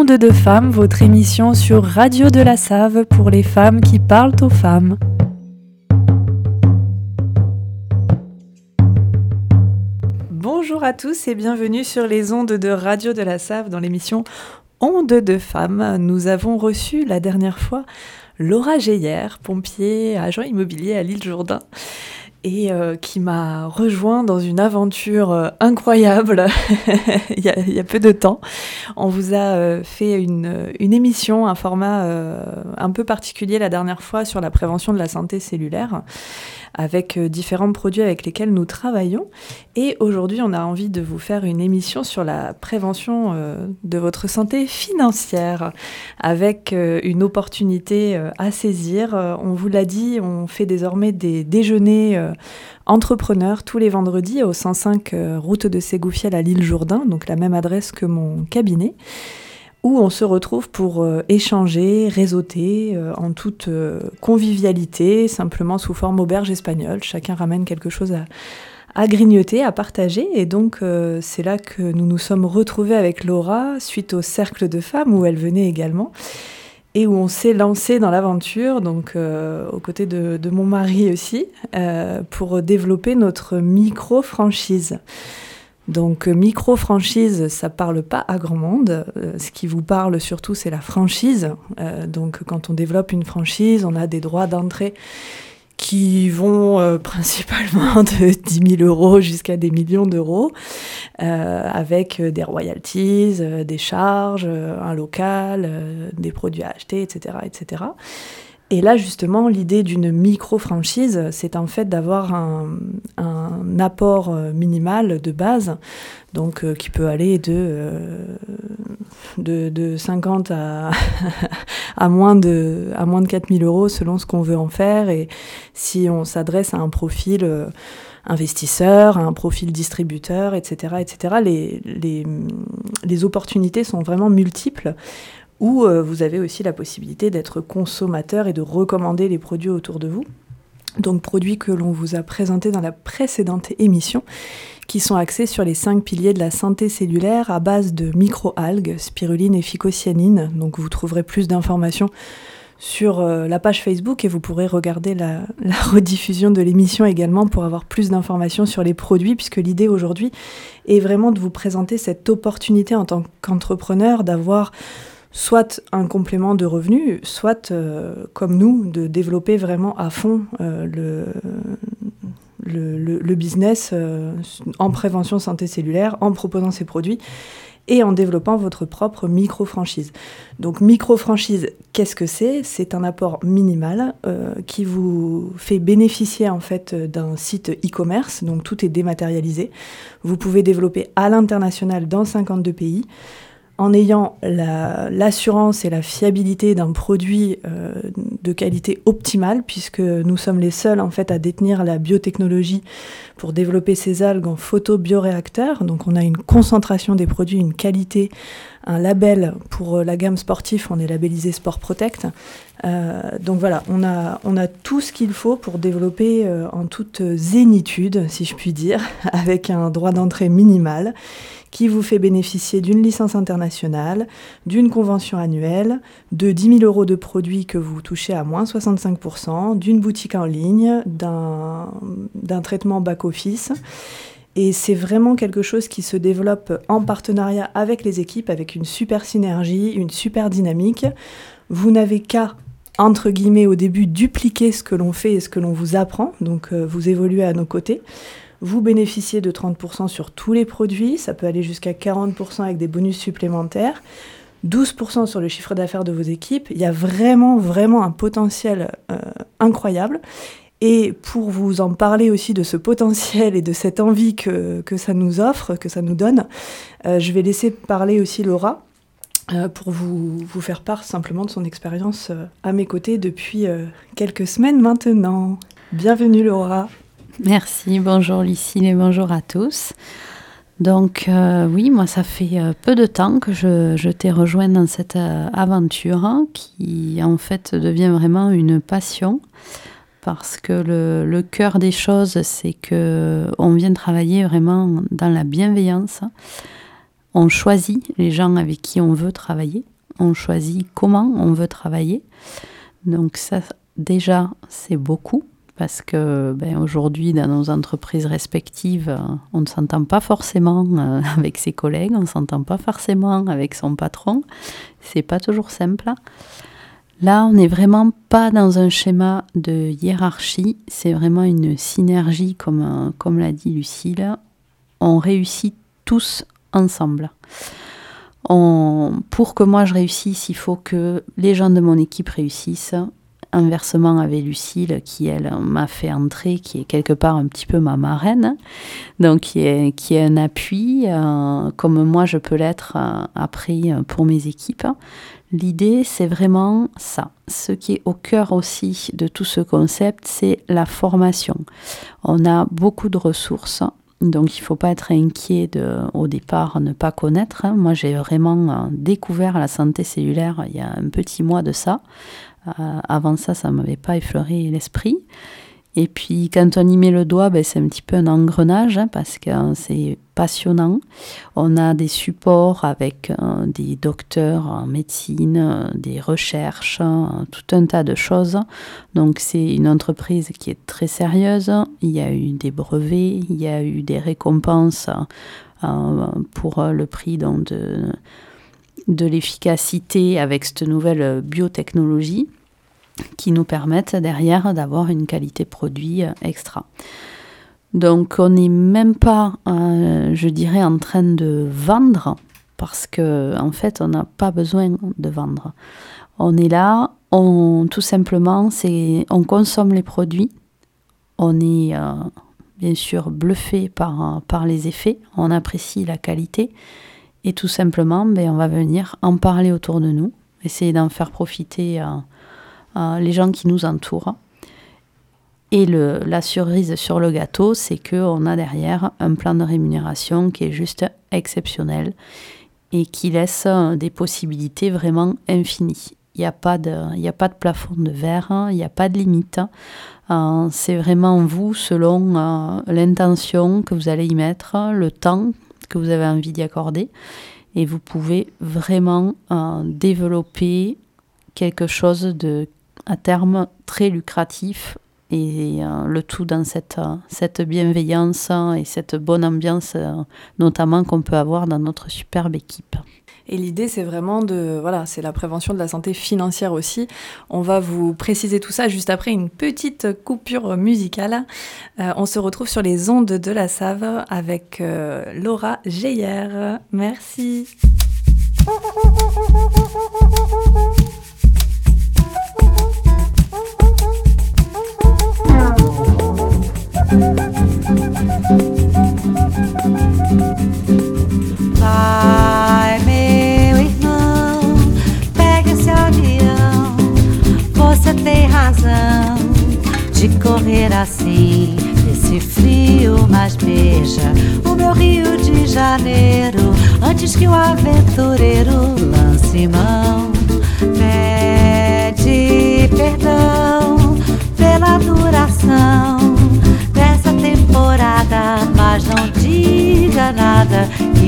Onde de femmes, votre émission sur Radio de la Save pour les femmes qui parlent aux femmes. Bonjour à tous et bienvenue sur les ondes de Radio de la Save dans l'émission Onde de femmes. Nous avons reçu la dernière fois Laura Geyer, pompier, agent immobilier à l'île Jourdain et euh, qui m'a rejoint dans une aventure euh, incroyable il, y a, peu de temps. On vous a euh, fait une, émission, un format un peu particulier la dernière fois sur la prévention de la santé cellulaire avec différents produits avec lesquels nous travaillons. Et aujourd'hui, on a envie de vous faire une émission sur la prévention de votre santé financière avec une opportunité à saisir. On vous l'a dit, on fait désormais des déjeuners entrepreneur tous les vendredis au 105 euh, route de Ségoufiel à l'île Jourdain, donc la même adresse que mon cabinet, où on se retrouve pour euh, échanger, réseauter en toute convivialité, simplement sous forme auberge espagnole. Chacun ramène quelque chose à, à grignoter, à partager. Et donc, c'est là que nous nous sommes retrouvés avec Laura suite au cercle de femmes où elle venait également et où on s'est lancé dans l'aventure, donc euh, aux côtés de, mon mari aussi, euh, pour développer notre micro-franchise. Donc micro-franchise, ça parle pas à grand monde. Euh, ce qui vous parle surtout, c'est la franchise. donc quand on développe une franchise, on a des droits d'entrée qui vont euh, principalement de 10 000 euros jusqu'à des millions d'euros, euh, avec euh, des royalties, des charges, un local, des produits à acheter, etc. etc. Et là, justement, l'idée d'une micro-franchise, c'est en fait d'avoir un, apport minimal de base, donc qui peut aller de, de, 50 à, à, moins de, à moins de 4000 euros selon ce qu'on veut en faire. Et si on s'adresse à un profil euh, investisseur, à un profil distributeur, etc., etc., les, les, les opportunités sont vraiment multiples où euh, vous avez aussi la possibilité d'être consommateur et de recommander les produits autour de vous. Donc produits que l'on vous a présentés dans la précédente émission qui sont axés sur les cinq piliers de la santé cellulaire à base de microalgues, spiruline et phycocyanine. Donc vous trouverez plus d'informations sur euh, la page Facebook et vous pourrez regarder la, rediffusion de l'émission également pour avoir plus d'informations sur les produits, puisque l'idée aujourd'hui est vraiment de vous présenter cette opportunité en tant qu'entrepreneur d'avoir soit un complément de revenus, soit, euh, comme nous, de développer vraiment à fond euh, le, le, business euh, en prévention santé cellulaire, en proposant ces produits et en développant votre propre micro-franchise. Donc micro-franchise, qu'est-ce que c'est? C'est un apport minimal qui vous fait bénéficier en fait d'un site e-commerce, donc tout est dématérialisé. Vous pouvez développer à l'international dans 52 pays en ayant l'assurance et la fiabilité d'un produit euh, de qualité optimale, puisque nous sommes les seuls en fait à détenir la biotechnologie pour développer ces algues en photobioréacteurs. Donc on a une concentration des produits, une qualité, un label pour euh, la gamme sportive, on est labellisé Sport Protect. Euh, donc voilà, on a tout ce qu'il faut pour développer en toute zénitude, si je puis dire, avec un droit d'entrée minimal qui vous fait bénéficier d'une licence internationale, d'une convention annuelle, de 10 000 euros de produits que vous touchez à moins 65%, d'une boutique en ligne, d'un traitement back-office. Et c'est vraiment quelque chose qui se développe en partenariat avec les équipes, avec une super synergie, une super dynamique. Vous n'avez qu'à entre guillemets au début dupliquer ce que l'on fait et ce que l'on vous apprend, donc euh, vous évoluez à nos côtés. Vous bénéficiez de 30% sur tous les produits, ça peut aller jusqu'à 40% avec des bonus supplémentaires. 12% sur le chiffre d'affaires de vos équipes. Il y a vraiment, vraiment un potentiel euh, incroyable. Et pour vous en parler aussi de ce potentiel et de cette envie que, ça nous offre, que ça nous donne, euh, je vais laisser parler aussi Laura euh, pour vous, vous, faire part simplement de son expérience à mes côtés depuis quelques semaines maintenant. Bienvenue Laura. Merci, bonjour Lucille et bonjour à tous. Donc euh, oui, moi ça fait euh, peu de temps que je, t'ai rejoint dans cette euh, aventure qui en fait devient vraiment une passion parce que le, cœur des choses c'est que on vient travailler vraiment dans la bienveillance. On choisit les gens avec qui on veut travailler on choisit comment on veut travailler. Donc ça, déjà, c'est beaucoup parce que ben, aujourd'hui, dans nos entreprises respectives, euh, on ne s'entend pas forcément euh, avec ses collègues, on ne s'entend pas forcément avec son patron. C'est pas toujours simple. Là, on n'est vraiment pas dans un schéma de hiérarchie, c'est vraiment une synergie, comme, euh, comme l'a dit Lucille. On réussit tous ensemble. pour que moi je réussisse, il faut que les gens de mon équipe réussissent inversement avec Lucille, qui elle m'a fait entrer, qui est quelque part un petit peu ma marraine, donc qui est, qui est un appui, euh, comme moi je peux l'être euh, après euh, pour mes équipes. L'idée, c'est vraiment ça. Ce qui est au cœur aussi de tout ce concept, c'est la formation. On a beaucoup de ressources. Donc il ne faut pas être inquiet de, au départ, ne pas connaître. Moi j'ai vraiment découvert la santé cellulaire il y a un petit mois de ça. Euh, avant ça, ça ne m'avait pas effleuré l'esprit. Et puis quand on y met le doigt, ben, c'est un petit peu un engrenage hein, parce que c'est passionnant. On a des supports avec euh, des docteurs en médecine, euh, des recherches, tout un tas de choses. Donc c'est une entreprise qui est très sérieuse. Il y a eu des brevets, il y a eu des récompenses pour le prix de de l'efficacité avec cette nouvelle biotechnologie qui nous permettent derrière d'avoir une qualité produit extra. Donc on n'est même pas, euh, je dirais, en train de vendre parce que en fait on n'a pas besoin de vendre. On est là, on tout simplement c'est on consomme les produits, on est euh, bien sûr bluffé par, par les effets, on apprécie la qualité et tout simplement, ben, on va venir en parler autour de nous, essayer d'en faire profiter euh, euh, les gens qui nous entourent. Et le, la cerise sur le gâteau, c'est qu'on a derrière un plan de rémunération qui est juste exceptionnel et qui laisse euh, des possibilités vraiment infinies. Il n'y a, pas de, a pas de plafond de verre, il n'y a pas de limite. c'est vraiment vous, selon l'intention que vous allez y mettre, le temps que vous avez envie d'y accorder. Et vous pouvez vraiment euh, développer quelque chose de, à terme, très lucratif et euh, le tout dans cette, cette bienveillance et cette bonne ambiance, euh, notamment qu'on peut avoir dans notre superbe équipe. Et l'idée, c'est vraiment de, voilà, c'est la prévention de la santé financière aussi. On va vous préciser tout ça juste après une petite coupure musicale. Euh, on se retrouve sur les ondes de la Save avec euh, Laura Geyer. Merci.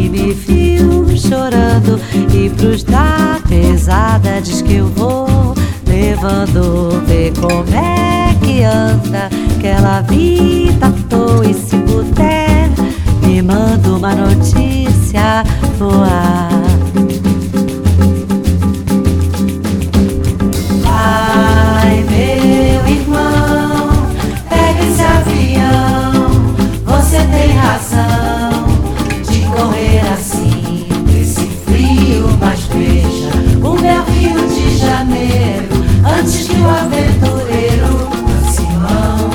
Me viu chorando e pros da pesada diz que eu vou levando, vê como é que anda aquela vida à toa e se puder, me manda uma notícia boa. Antes que o aventureiro Simão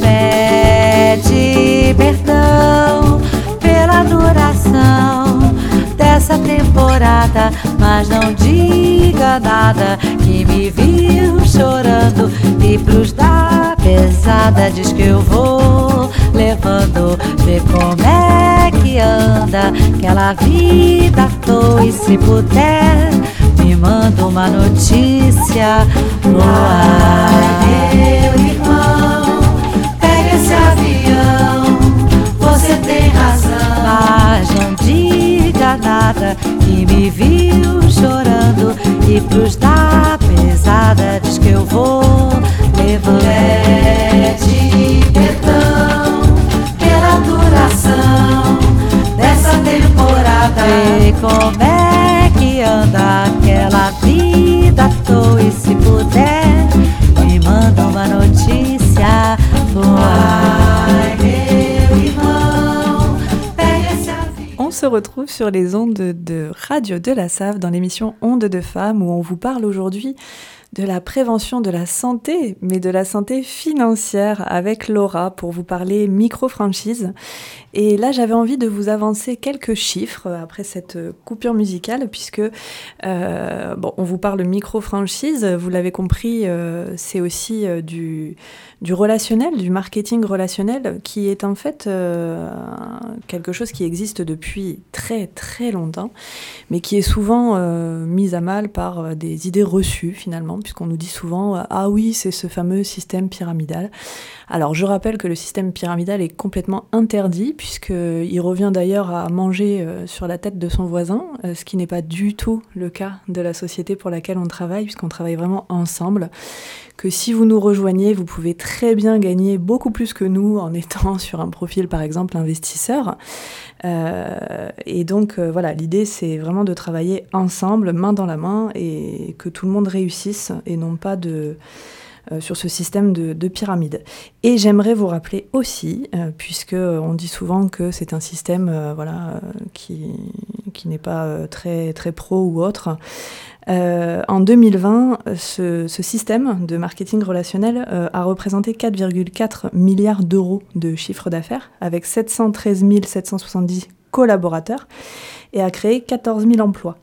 pede perdão pela duração dessa temporada, mas não diga nada que me viu chorando. E pros da pesada diz que eu vou levando, vê como é que anda aquela vida à toa e se puder me manda uma notícia no ar. Meu irmão, pega esse avião, você tem razão. Mas não diga diga nada que me viu chorando e pros da pesada diz que eu vou levando Pede perdão pela duração dessa temporada como retrouve sur les ondes de Radio de la Save dans l'émission Ondes de femmes où on vous parle aujourd'hui de la prévention de la santé, mais de la santé financière avec Laura pour vous parler micro-franchise. Et là, j'avais envie de vous avancer quelques chiffres après cette coupure musicale, puisque euh, bon, on vous parle micro-franchise. Vous l'avez compris, euh, c'est aussi euh, du, du relationnel, du marketing relationnel, qui est en fait quelque chose qui existe depuis très très longtemps, mais qui est souvent mis à mal par des idées reçues finalement puisqu'on nous dit souvent Ah oui, c'est ce fameux système pyramidal. Alors je rappelle que le système pyramidal est complètement interdit, puisqu'il revient d'ailleurs à manger euh, sur la tête de son voisin, euh, ce qui n'est pas du tout le cas de la société pour laquelle on travaille, puisqu'on travaille vraiment ensemble. Que si vous nous rejoignez, vous pouvez très bien gagner beaucoup plus que nous en étant sur un profil par exemple investisseur. Euh, et donc voilà, l'idée c'est vraiment de travailler ensemble, main dans la main, et que tout le monde réussisse, et non pas de euh, sur ce système de, pyramide. Et j'aimerais vous rappeler aussi, euh, puisque on dit souvent que c'est un système euh, voilà, qui, n'est pas très pro ou autre, en 2020, ce, système de marketing relationnel a représenté 4,4 milliards d'euros de chiffre d'affaires avec 713 770 collaborateurs et a créé 14 000 emplois.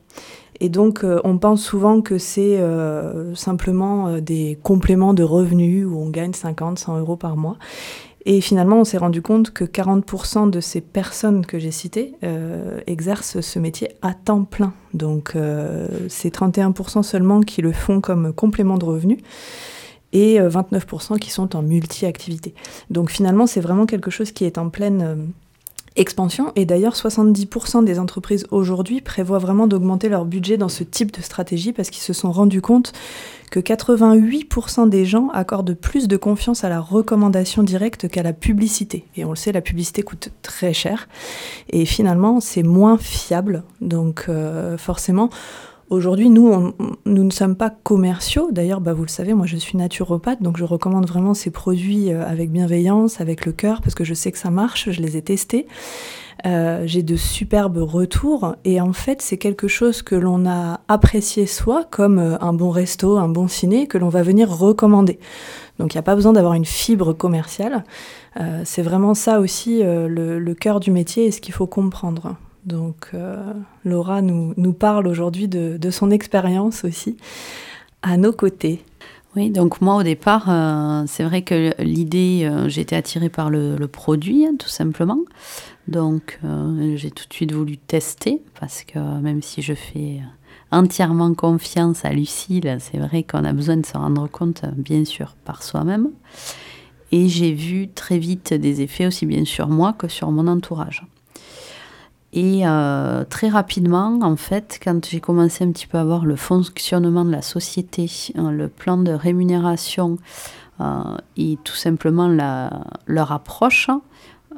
Et donc, euh, on pense souvent que c'est euh, simplement euh, des compléments de revenus où on gagne 50, 100 euros par mois. Et finalement, on s'est rendu compte que 40% de ces personnes que j'ai citées exercent ce métier à temps plein. Donc, c'est 31% seulement qui le font comme complément de revenus et 29% qui sont en multi-activité. Donc finalement, c'est vraiment quelque chose qui est en pleine expansion. Et d'ailleurs, 70% des entreprises aujourd'hui prévoient vraiment d'augmenter leur budget dans ce type de stratégie parce qu'ils se sont rendus compte que 88% des gens accordent plus de confiance à la recommandation directe qu'à la publicité. Et on le sait, la publicité coûte très cher. Et finalement, c'est moins fiable. Donc euh, forcément, Aujourd'hui, nous, nous ne sommes pas commerciaux. D'ailleurs, bah, vous le savez, moi je suis naturopathe, donc je recommande vraiment ces produits euh, avec bienveillance, avec le cœur, parce que je sais que ça marche, je les ai testés. Euh, j'ai de superbes retours et en fait c'est quelque chose que l'on a apprécié soi comme euh, un bon resto, un bon ciné que l'on va venir recommander. Donc il n'y a pas besoin d'avoir une fibre commerciale. c'est vraiment ça aussi le, le cœur du métier et ce qu'il faut comprendre. Donc euh, Laura nous, parle aujourd'hui de, son expérience aussi à nos côtés. Oui, donc moi au départ, euh, c'est vrai que l'idée, euh, j'étais attirée par le, le produit, hein, tout simplement. Donc j'ai tout de suite voulu tester, parce que même si je fais entièrement confiance à Lucille, c'est vrai qu'on a besoin de se rendre compte, bien sûr, par soi-même. Et j'ai vu très vite des effets aussi bien sur moi que sur mon entourage. Et euh, très rapidement, en fait, quand j'ai commencé un petit peu à voir le fonctionnement de la société, hein, le plan de rémunération euh, et tout simplement leur approche,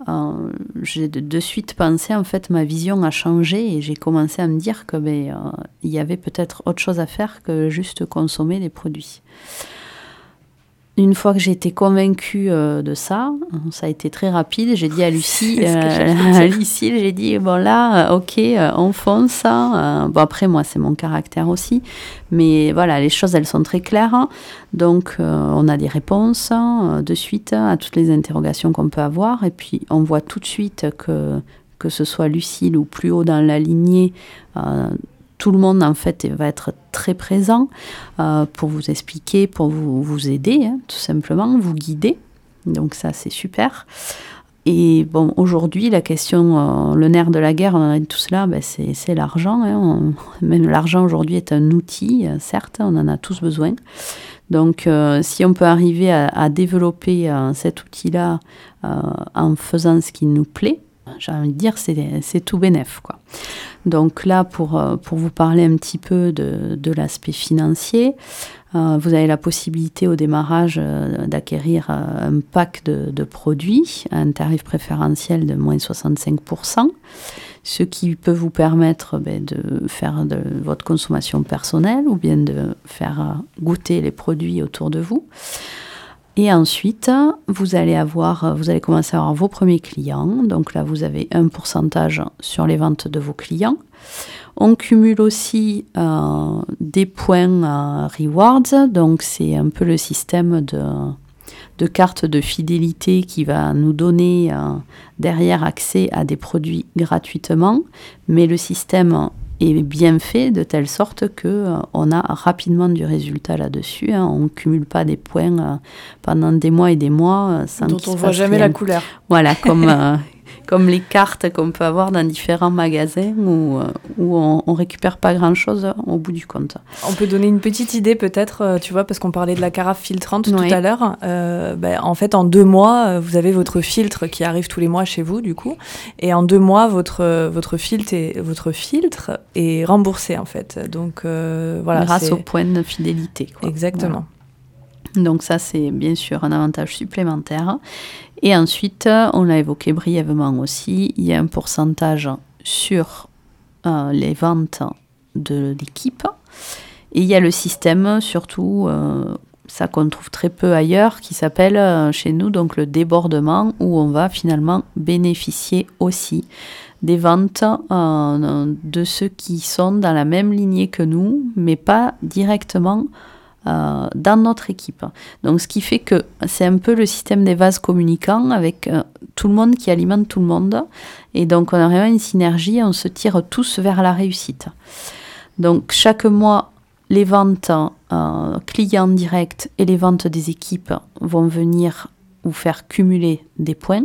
euh, j'ai de, suite pensé, en fait, ma vision a changé et j'ai commencé à me dire qu'il ben, il y avait peut-être autre chose à faire que juste consommer des produits. Une fois que j'ai été convaincue euh, de ça, ça a été très rapide. J'ai dit à Lucie, euh, à Lucie, j'ai dit bon là, euh, ok, on fonce. Hein. bon après moi c'est mon caractère aussi, mais voilà les choses elles sont très claires. Hein. Donc on a des réponses hein, de suite à toutes les interrogations qu'on peut avoir, et puis on voit tout de suite que que ce soit Lucille ou plus haut dans la lignée tout le monde en fait va être très présent euh, pour vous expliquer, pour vous, aider, hein, tout simplement, vous guider. Donc ça c'est super. Et bon, aujourd'hui, la question, euh, le nerf de la guerre, tout cela, ben c'est l'argent. Hein. Même l'argent aujourd'hui est un outil, euh, certes, on en a tous besoin. Donc, si on peut arriver à développer cet outil-là en faisant ce qui nous plaît, j'ai envie de dire, c'est tout bénef. Quoi. Donc là, pour, pour vous parler un petit peu de, de l'aspect financier, vous avez la possibilité au démarrage d'acquérir un pack de, de, produits à un tarif préférentiel de moins 65% ce qui peut vous permettre ben, de faire de votre consommation personnelle ou bien de faire goûter les produits autour de vous. Et ensuite, vous allez avoir, vous allez commencer à avoir vos premiers clients. Donc là, vous avez un pourcentage sur les ventes de vos clients. On cumule aussi euh, des points euh, rewards. Donc c'est un peu le système de de carte de fidélité qui va nous donner euh, derrière accès à des produits gratuitement, mais le système est bien fait de telle sorte que euh, on a rapidement du résultat là-dessus. Hein. On ne cumule pas des points euh, pendant des mois et des mois sans dont on voit jamais la couleur. Voilà, comme comme les cartes qu'on peut avoir dans différents magasins où, euh, où on, on récupère pas grand-chose au bout du compte. On peut donner une petite idée peut-être, euh, tu vois, parce qu'on parlait de la carafe filtrante tout à l'heure. Euh, ben, en fait, en deux mois, vous avez votre filtre qui arrive tous les mois chez vous, du coup. Et en deux mois, votre, votre, filtre, est, votre filtre est remboursé, en fait. Donc, voilà. Grâce au point de fidélité. Exactement. Donc ça, c'est bien sûr un avantage supplémentaire. Et ensuite, on l'a évoqué brièvement aussi, il y a un pourcentage sur euh, les ventes de l'équipe. Et il y a le système, surtout, euh, ça qu'on trouve très peu ailleurs, qui s'appelle euh, chez nous donc le débordement, où on va finalement bénéficier aussi des ventes de ceux qui sont dans la même lignée que nous, mais pas directement euh, dans notre équipe. Donc ce qui fait que c'est un peu le système des vases communicants avec euh, tout le monde qui alimente tout le monde. Et donc on a vraiment une synergie, on se tire tous vers la réussite. Donc chaque mois, les ventes euh, clients directs et les ventes des équipes vont venir vous faire cumuler des points.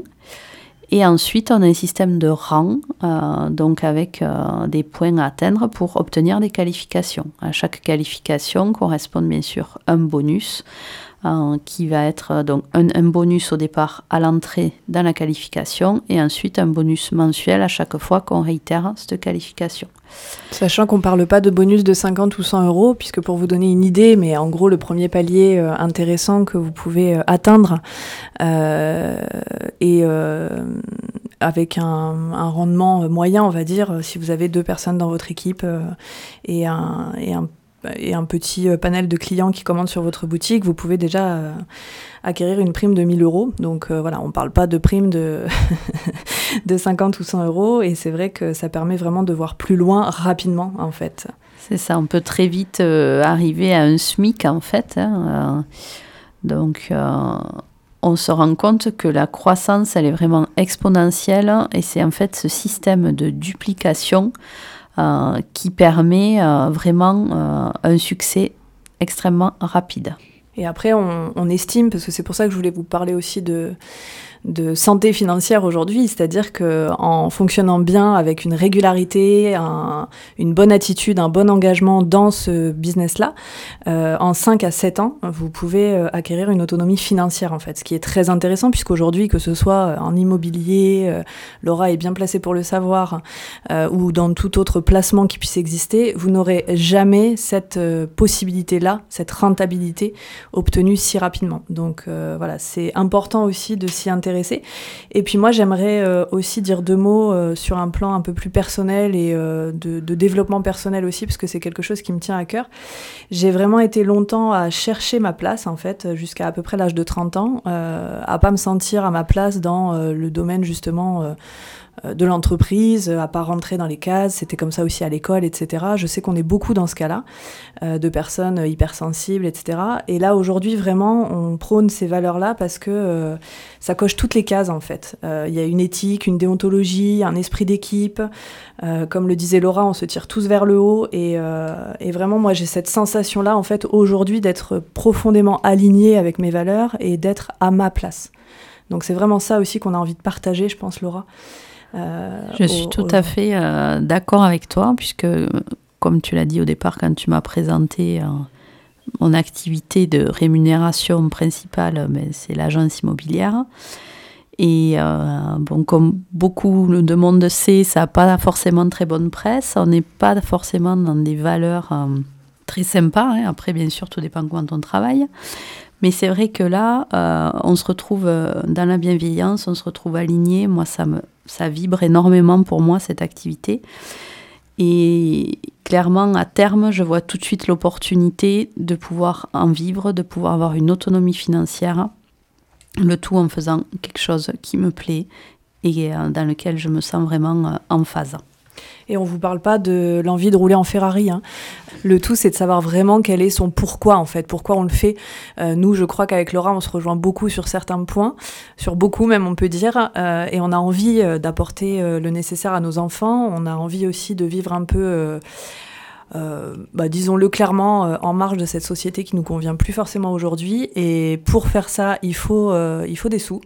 Et ensuite, on a un système de rang, euh, donc avec euh, des points à atteindre pour obtenir des qualifications. À chaque qualification correspond bien sûr un bonus euh, qui va être euh, donc un, bonus au départ à l'entrée dans la qualification et ensuite un bonus mensuel à chaque fois qu'on réitère cette qualification. Sachant qu'on ne parle pas de bonus de 50 ou 100 euros, puisque pour vous donner une idée, mais en gros le premier palier euh, intéressant que vous pouvez atteindre et avec un, rendement moyen, on va dire, si vous avez deux personnes dans votre équipe et un et un petit euh, panel de clients qui commandent sur votre boutique, vous pouvez déjà euh, acquérir une prime de 1000 euros. Donc euh, voilà, on ne parle pas de prime de, de 50 ou 100 euros et c'est vrai que ça permet vraiment de voir plus loin rapidement en fait. C'est ça, on peut très vite arriver à un SMIC en fait. Hein, donc on se rend compte que la croissance, elle est vraiment exponentielle et c'est en fait ce système de duplication qui permet euh, vraiment euh, un succès extrêmement rapide. Et après, on, estime, parce que c'est pour ça que je voulais vous parler aussi de, santé financière aujourd'hui, c'est-à-dire que en fonctionnant bien avec une régularité, une bonne attitude, un bon engagement dans ce business-là, euh, en 5 à 7 ans, vous pouvez euh, acquérir une autonomie financière en fait, ce qui est très intéressant puisqu'aujourd'hui, que ce soit en immobilier, euh, Laura est bien placée pour le savoir, ou dans tout autre placement qui puisse exister, vous n'aurez jamais cette possibilité-là, cette rentabilité obtenue si rapidement. Donc voilà, c'est important aussi de s'y intéresser et puis moi, j'aimerais euh, aussi dire deux mots euh, sur un plan un peu plus personnel et euh, de, développement personnel aussi, parce que c'est quelque chose qui me tient à cœur. J'ai vraiment été longtemps à chercher ma place, en fait, jusqu'à à peu près l'âge de 30 ans, à pas me sentir à ma place dans le domaine justement euh, de l'entreprise, à pas rentrer dans les cases, c'était comme ça aussi à l'école, etc. Je sais qu'on est beaucoup dans ce cas-là, euh, de personnes hypersensibles, etc. Et là, aujourd'hui, vraiment, on prône ces valeurs-là parce que euh, ça coche toutes les cases, en fait. Il y a une éthique, une déontologie, un esprit d'équipe. comme le disait Laura, on se tire tous vers le haut. Et, et vraiment, moi, j'ai cette sensation-là, en fait, aujourd'hui, d'être profondément alignée avec mes valeurs et d'être à ma place. Donc c'est vraiment ça aussi qu'on a envie de partager, je pense, Laura. Euh, je suis tout à fait euh, d'accord avec toi, puisque, comme tu l'as dit au départ, quand tu m'as présenté euh, mon activité de rémunération principale, ben, c'est l'agence immobilière. Et bon, comme beaucoup de monde sait, ça n'a pas forcément très bonne presse. On n'est pas forcément dans des valeurs très sympas. Hein. Après, bien sûr, tout dépend quand on travaille. Mais c'est vrai que là, on se retrouve dans la bienveillance, on se retrouve aligné. Moi, ça, me, ça vibre énormément pour moi, cette activité. Et clairement, à terme, je vois tout de suite l'opportunité de pouvoir en vivre, de pouvoir avoir une autonomie financière, le tout en faisant quelque chose qui me plaît et euh, dans lequel je me sens vraiment euh, en phase. Et on ne vous parle pas de l'envie de rouler en Ferrari. Hein. Le tout, c'est de savoir vraiment quel est son pourquoi, en fait, pourquoi on le fait. Euh, nous, je crois qu'avec Laura, on se rejoint beaucoup sur certains points, sur beaucoup même, on peut dire, euh, et on a envie euh, d'apporter le nécessaire à nos enfants. On a envie aussi de vivre un peu bah, disons-le clairement, euh, en marge de cette société qui nous convient plus forcément aujourd'hui. Et pour faire ça, il faut, euh, il faut des sous.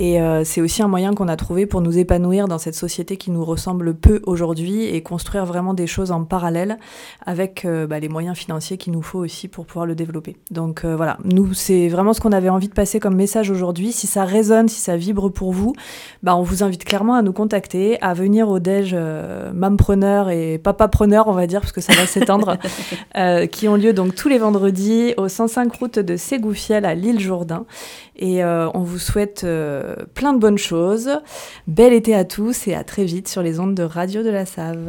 Et c'est aussi un moyen qu'on a trouvé pour nous épanouir dans cette société qui nous ressemble peu aujourd'hui et construire vraiment des choses en parallèle avec bah, les moyens financiers qu'il nous faut aussi pour pouvoir le développer. Donc voilà, nous, c'est vraiment ce qu'on avait envie de passer comme message aujourd'hui. Si ça résonne, si ça vibre pour vous, bah, on vous invite clairement à nous contacter, à venir au déj mampreneur et papapreneur, on va dire, parce que ça euh, qui ont lieu donc tous les vendredis au 105 route de Ségoufiel à l'île Jourdain. Et euh, on vous souhaite euh, plein de bonnes choses. Bel été à tous et à très vite sur les ondes de Radio de la Save.